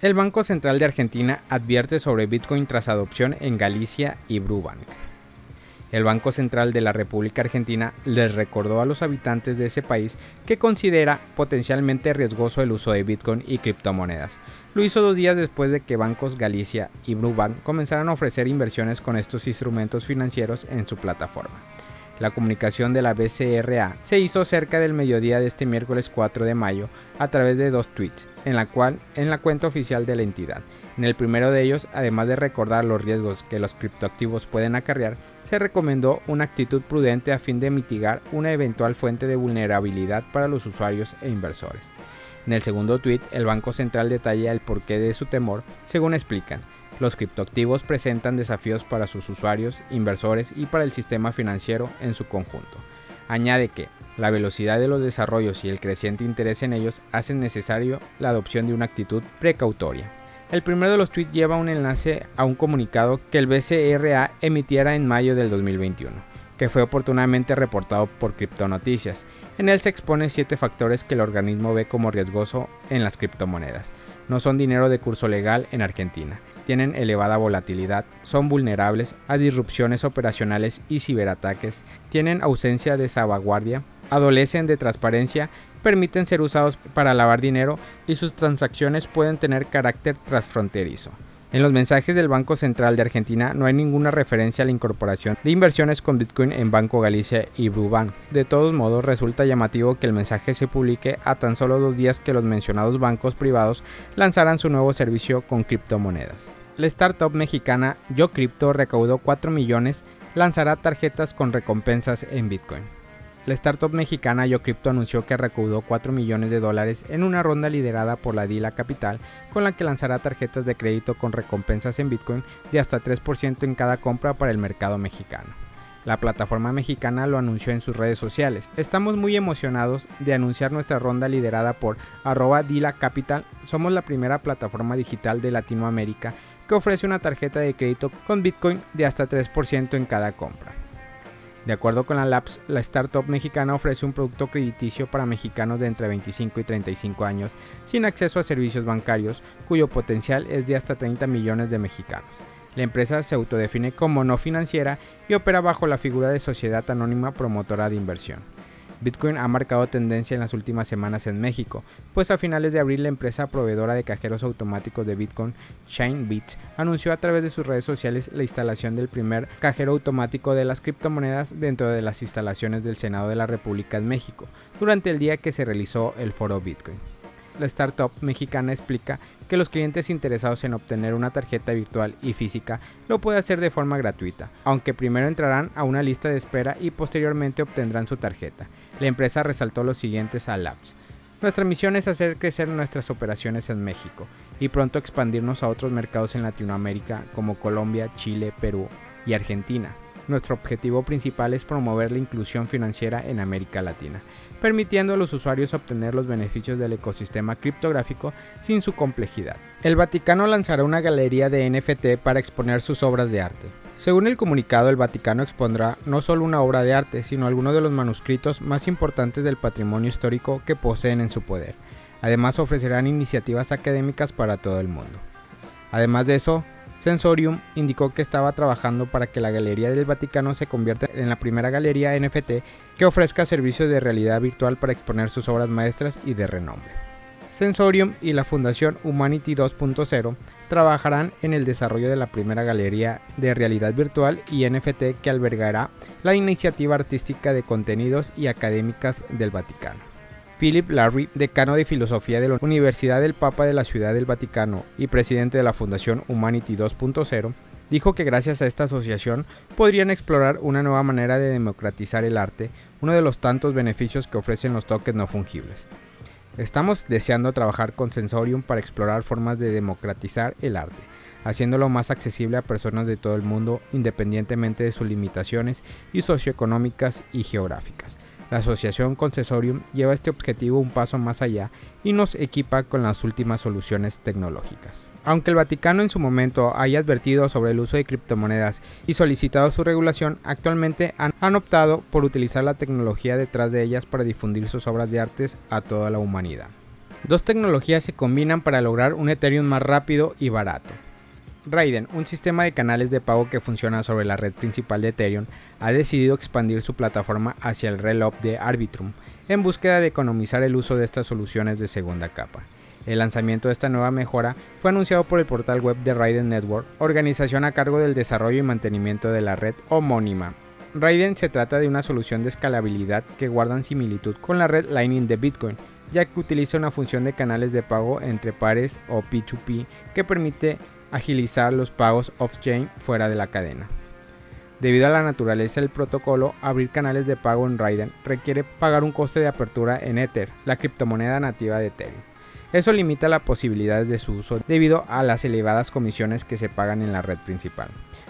El Banco Central de Argentina advierte sobre Bitcoin tras adopción en Galicia y Brubank. El Banco Central de la República Argentina les recordó a los habitantes de ese país que considera potencialmente riesgoso el uso de Bitcoin y criptomonedas. Lo hizo dos días después de que bancos Galicia y Brubank comenzaran a ofrecer inversiones con estos instrumentos financieros en su plataforma. La comunicación de la BCRA se hizo cerca del mediodía de este miércoles 4 de mayo a través de dos tweets, en la cual en la cuenta oficial de la entidad. En el primero de ellos, además de recordar los riesgos que los criptoactivos pueden acarrear, se recomendó una actitud prudente a fin de mitigar una eventual fuente de vulnerabilidad para los usuarios e inversores. En el segundo tweet, el Banco Central detalla el porqué de su temor, según explican. Los criptoactivos presentan desafíos para sus usuarios, inversores y para el sistema financiero en su conjunto. Añade que la velocidad de los desarrollos y el creciente interés en ellos hacen necesario la adopción de una actitud precautoria. El primero de los tweets lleva un enlace a un comunicado que el BCRA emitiera en mayo del 2021, que fue oportunamente reportado por Criptonoticias. En él se expone siete factores que el organismo ve como riesgoso en las criptomonedas. No son dinero de curso legal en Argentina tienen elevada volatilidad, son vulnerables a disrupciones operacionales y ciberataques, tienen ausencia de salvaguardia, adolecen de transparencia, permiten ser usados para lavar dinero y sus transacciones pueden tener carácter transfronterizo. En los mensajes del Banco Central de Argentina no hay ninguna referencia a la incorporación de inversiones con Bitcoin en Banco Galicia y Brubank. De todos modos, resulta llamativo que el mensaje se publique a tan solo dos días que los mencionados bancos privados lanzaran su nuevo servicio con criptomonedas. La startup mexicana YoCrypto recaudó 4 millones, lanzará tarjetas con recompensas en Bitcoin. La startup mexicana YoCrypto anunció que recaudó 4 millones de dólares en una ronda liderada por la Dila Capital, con la que lanzará tarjetas de crédito con recompensas en Bitcoin de hasta 3% en cada compra para el mercado mexicano. La plataforma mexicana lo anunció en sus redes sociales. Estamos muy emocionados de anunciar nuestra ronda liderada por arroba Dila Capital. Somos la primera plataforma digital de Latinoamérica que ofrece una tarjeta de crédito con Bitcoin de hasta 3% en cada compra. De acuerdo con la Labs, la startup mexicana ofrece un producto crediticio para mexicanos de entre 25 y 35 años sin acceso a servicios bancarios, cuyo potencial es de hasta 30 millones de mexicanos. La empresa se autodefine como no financiera y opera bajo la figura de sociedad anónima promotora de inversión. Bitcoin ha marcado tendencia en las últimas semanas en México, pues a finales de abril la empresa proveedora de cajeros automáticos de Bitcoin, ShineBit, anunció a través de sus redes sociales la instalación del primer cajero automático de las criptomonedas dentro de las instalaciones del Senado de la República en México, durante el día que se realizó el foro Bitcoin la startup mexicana explica que los clientes interesados en obtener una tarjeta virtual y física lo pueden hacer de forma gratuita, aunque primero entrarán a una lista de espera y posteriormente obtendrán su tarjeta. La empresa resaltó los siguientes a. Nuestra misión es hacer crecer nuestras operaciones en México y pronto expandirnos a otros mercados en Latinoamérica como Colombia, Chile, Perú y Argentina. Nuestro objetivo principal es promover la inclusión financiera en América Latina permitiendo a los usuarios obtener los beneficios del ecosistema criptográfico sin su complejidad. El Vaticano lanzará una galería de NFT para exponer sus obras de arte. Según el comunicado, el Vaticano expondrá no solo una obra de arte, sino algunos de los manuscritos más importantes del patrimonio histórico que poseen en su poder. Además ofrecerán iniciativas académicas para todo el mundo. Además de eso, Sensorium indicó que estaba trabajando para que la Galería del Vaticano se convierta en la primera galería NFT que ofrezca servicios de realidad virtual para exponer sus obras maestras y de renombre. Sensorium y la Fundación Humanity 2.0 trabajarán en el desarrollo de la primera galería de realidad virtual y NFT que albergará la iniciativa artística de contenidos y académicas del Vaticano. Philip Larry, decano de filosofía de la Universidad del Papa de la Ciudad del Vaticano y presidente de la Fundación Humanity 2.0, dijo que gracias a esta asociación podrían explorar una nueva manera de democratizar el arte, uno de los tantos beneficios que ofrecen los tokens no fungibles. Estamos deseando trabajar con Sensorium para explorar formas de democratizar el arte, haciéndolo más accesible a personas de todo el mundo independientemente de sus limitaciones y socioeconómicas y geográficas. La asociación Concesorium lleva este objetivo un paso más allá y nos equipa con las últimas soluciones tecnológicas. Aunque el Vaticano en su momento haya advertido sobre el uso de criptomonedas y solicitado su regulación, actualmente han, optado por utilizar la tecnología detrás de ellas para difundir sus obras de artes a toda la humanidad. Dos tecnologías se combinan para lograr un Ethereum más rápido y barato. Raiden, un sistema de canales de pago que funciona sobre la red principal de Ethereum, ha decidido expandir su plataforma hacia el reloj de Arbitrum en búsqueda de economizar el uso de estas soluciones de segunda capa. El lanzamiento de esta nueva mejora fue anunciado por el portal web de Raiden Network, organización a cargo del desarrollo y mantenimiento de la red homónima. Raiden se trata de una solución de escalabilidad que guardan similitud con la red Lightning de Bitcoin, ya que utiliza una función de canales de pago entre pares o P2P que permite agilizar los pagos off-chain fuera de la cadena. Debido a la naturaleza del protocolo, abrir canales de pago en Raiden requiere pagar un coste de apertura en Ether, la criptomoneda nativa de Ethereum. Eso limita las posibilidades de su uso debido a las elevadas comisiones que se pagan en la red principal.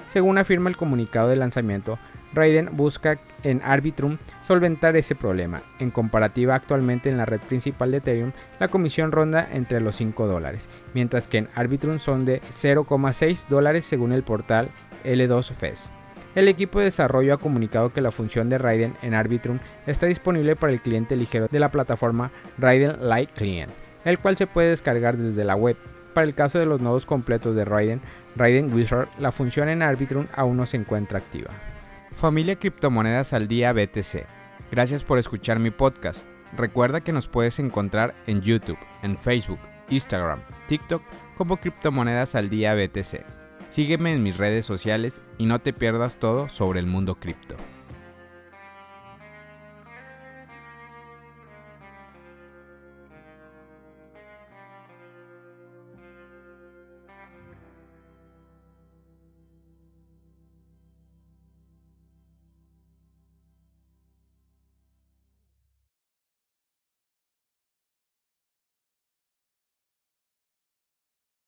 Según afirma el comunicado de lanzamiento, Raiden busca en Arbitrum solventar ese problema. En comparativa, actualmente en la red principal de Ethereum, la comisión ronda entre los 5 dólares, mientras que en Arbitrum son de 0,6 dólares según el portal L2FES. El equipo de desarrollo ha comunicado que la función de Raiden en Arbitrum está disponible para el cliente ligero de la plataforma Raiden Light Client, el cual se puede descargar desde la web. Para el caso de los nodos completos de Raiden, Raiden Wizard, la función en Arbitrum aún no se encuentra activa. Familia Criptomonedas al Día BTC. Gracias por escuchar mi podcast. Recuerda que nos puedes encontrar en YouTube, en Facebook, Instagram, TikTok como Criptomonedas al Día BTC. Sígueme en mis redes sociales y no te pierdas todo sobre el mundo cripto.